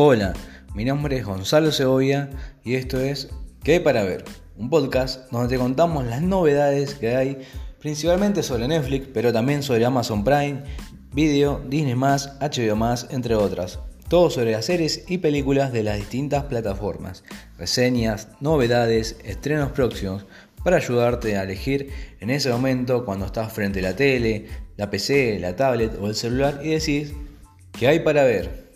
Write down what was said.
Hola, mi nombre es Gonzalo Segovia y esto es ¿Qué hay para ver? Un podcast donde te contamos las novedades que hay principalmente sobre Netflix, pero también sobre Amazon Prime, Video, Disney+, HBO+, entre otras. Todo sobre las series y películas de las distintas plataformas, reseñas, novedades, estrenos próximos, para ayudarte a elegir en ese momento cuando estás frente a la tele, la PC, la tablet o el celular y decís ¿Qué hay para ver?